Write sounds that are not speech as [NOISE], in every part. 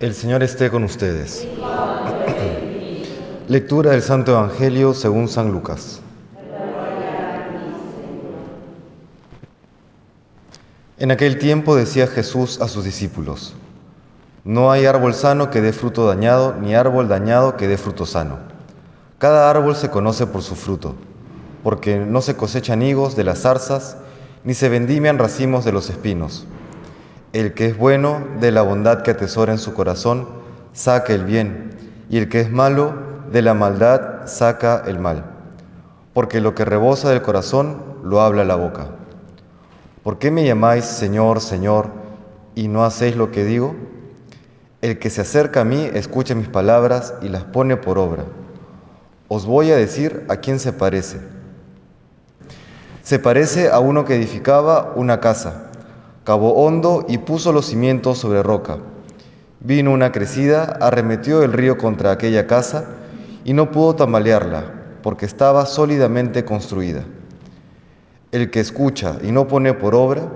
El Señor esté con ustedes. [CLEARS THROAT] Lectura del Santo Evangelio según San Lucas. En aquel tiempo decía Jesús a sus discípulos, No hay árbol sano que dé fruto dañado, ni árbol dañado que dé fruto sano. Cada árbol se conoce por su fruto, porque no se cosechan higos de las zarzas, ni se vendimian racimos de los espinos. El que es bueno, de la bondad que atesora en su corazón, saca el bien, y el que es malo, de la maldad saca el mal. Porque lo que rebosa del corazón, lo habla la boca. ¿Por qué me llamáis Señor, Señor, y no hacéis lo que digo? El que se acerca a mí escucha mis palabras y las pone por obra. Os voy a decir a quién se parece. Se parece a uno que edificaba una casa cavó hondo y puso los cimientos sobre roca. Vino una crecida, arremetió el río contra aquella casa y no pudo tambalearla, porque estaba sólidamente construida. El que escucha y no pone por obra,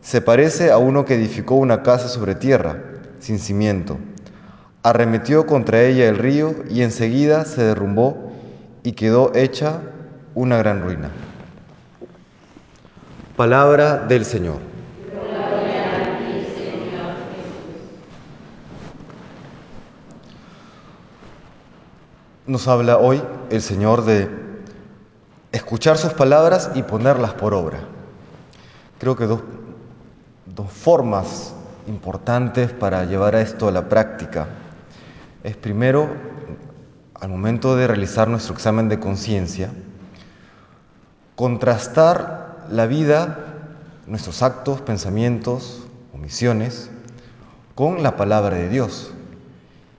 se parece a uno que edificó una casa sobre tierra, sin cimiento. Arremetió contra ella el río y enseguida se derrumbó y quedó hecha una gran ruina. Palabra del Señor. Nos habla hoy el Señor de escuchar sus palabras y ponerlas por obra. Creo que dos, formas importantes para llevar a esto a la práctica es primero, al momento de realizar nuestro examen de conciencia, contrastar la vida, nuestros actos, pensamientos, omisiones, con la palabra de Dios.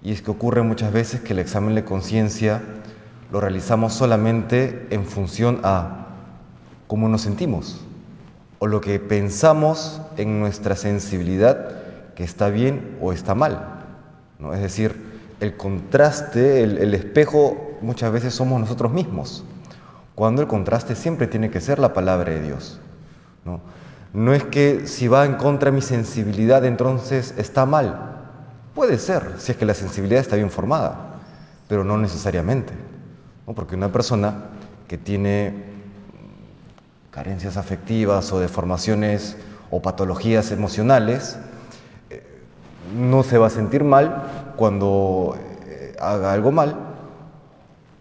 Y es que ocurre muchas veces que el examen de conciencia lo realizamos solamente en función a cómo nos sentimos o lo que pensamos en nuestra sensibilidad que está bien o está mal. ¿no? Es decir, el contraste, el, espejo muchas veces somos nosotros mismos, cuando el contraste siempre tiene que ser la palabra de Dios. ¿no? no es que si va en contra de mi sensibilidad entonces está mal, Puede ser, si es que la sensibilidad está bien formada, pero no necesariamente. Porque una persona que tiene carencias afectivas o deformaciones o patologías emocionales, eh, no se va a sentir mal cuando eh, haga algo mal,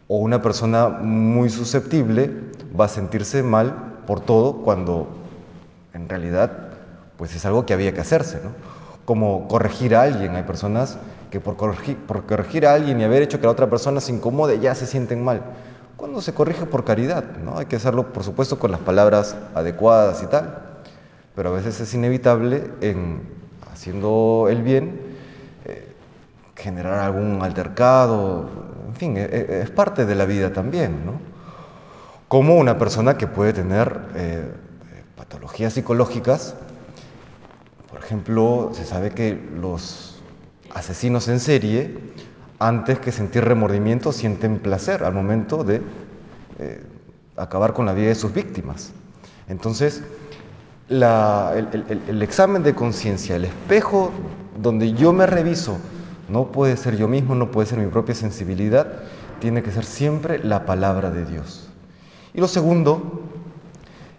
o una persona muy susceptible va a sentirse mal por todo cuando en realidad pues es algo que había que hacerse. ¿no? Como corregir a alguien. Hay personas que por corregir, por corregir a alguien y haber hecho que la otra persona se incomode ya se sienten mal. Cuando se corrige por caridad, ¿no? Hay que hacerlo, por supuesto, con las palabras adecuadas y tal. Pero a veces es inevitable en haciendo el bien eh, generar algún altercado, en fin, e, e, es, parte de la vida también, ¿no? Como una persona que puede tener eh, patologías psicológicas ejemplo, se sabe que los asesinos en serie, antes que sentir remordimiento, sienten placer al momento de eh, acabar con la vida de sus víctimas. Entonces, el, examen de conciencia, el espejo donde yo me reviso, no puede ser yo mismo, no puede ser mi propia sensibilidad, tiene que ser siempre la palabra de Dios. Y lo segundo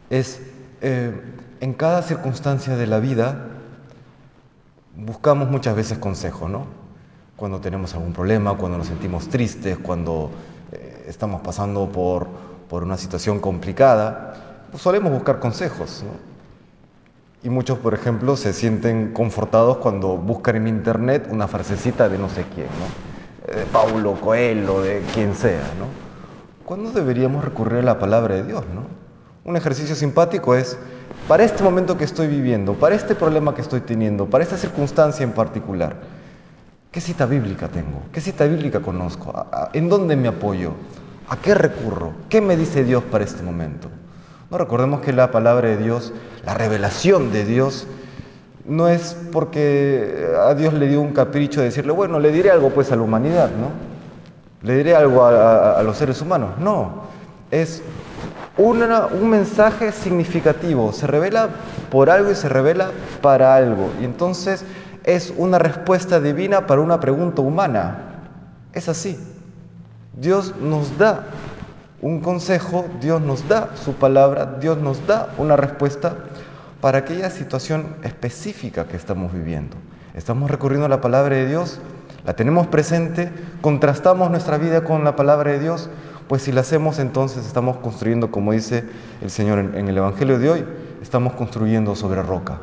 es, eh, en cada circunstancia de la vida, buscamos muchas veces consejos, ¿no? Cuando tenemos algún problema, cuando nos sentimos tristes, cuando eh, estamos pasando por, por, una situación complicada, pues solemos buscar consejos, ¿no? Y muchos, por ejemplo, se sienten confortados cuando buscan en internet una frasecita de no sé quién, ¿no? De Paulo Coelho, de quien sea, ¿no? ¿Cuándo deberíamos recurrir a la palabra de Dios, ¿no? Un ejercicio simpático es para este momento que estoy viviendo, para este problema que estoy teniendo, para esta circunstancia en particular, ¿qué cita bíblica tengo? ¿Qué cita bíblica conozco? ¿En dónde me apoyo? ¿A qué recurro? ¿Qué me dice Dios para este momento? No recordemos que la palabra de Dios, la revelación de Dios, no es porque a Dios le dio un capricho de decirle, bueno, le diré algo pues a la humanidad, ¿no? Le diré algo a, a los seres humanos. No, es un mensaje significativo, se revela por algo y se revela para algo. Y entonces es una respuesta divina para una pregunta humana. Es así. Dios nos da un consejo, Dios nos da su palabra, Dios nos da una respuesta para aquella situación específica que estamos viviendo. Estamos recurriendo a la palabra de Dios, la tenemos presente, contrastamos nuestra vida con la palabra de Dios, pues si la hacemos entonces estamos construyendo, como dice el Señor en, el Evangelio de hoy, estamos construyendo sobre roca,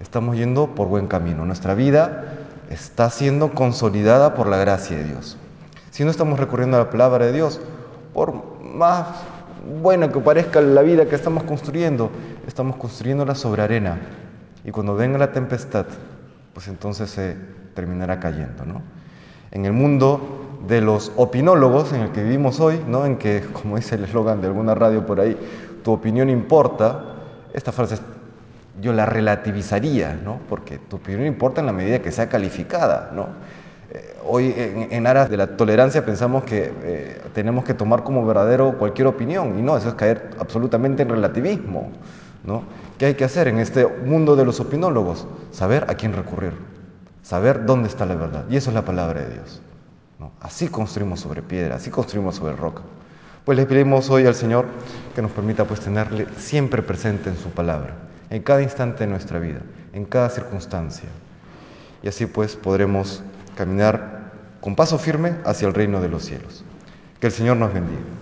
estamos yendo por buen camino, nuestra vida está siendo consolidada por la gracia de Dios. Si no estamos recurriendo a la palabra de Dios, por más buena que parezca la vida que estamos construyendo, estamos construyéndola sobre arena. Y cuando venga la tempestad, pues entonces se terminará cayendo. ¿no? En el mundo de los opinólogos en el que vivimos hoy, ¿no? en que, como dice el eslogan de alguna radio por ahí, tu opinión importa, esta frase yo la relativizaría, ¿no? porque tu opinión importa en la medida que sea calificada. ¿no? Eh, hoy en, aras de la tolerancia pensamos que eh, tenemos que tomar como verdadero cualquier opinión y no, eso es caer absolutamente en relativismo. ¿no? ¿Qué hay que hacer en este mundo de los opinólogos? Saber a quién recurrir, saber dónde está la verdad. Y eso es la palabra de Dios. Así construimos sobre piedra, así construimos sobre roca. Pues le pedimos hoy al Señor que nos permita pues tenerle siempre presente en su palabra, en cada instante de nuestra vida, en cada circunstancia. Y así pues podremos caminar con paso firme hacia el reino de los cielos. Que el Señor nos bendiga.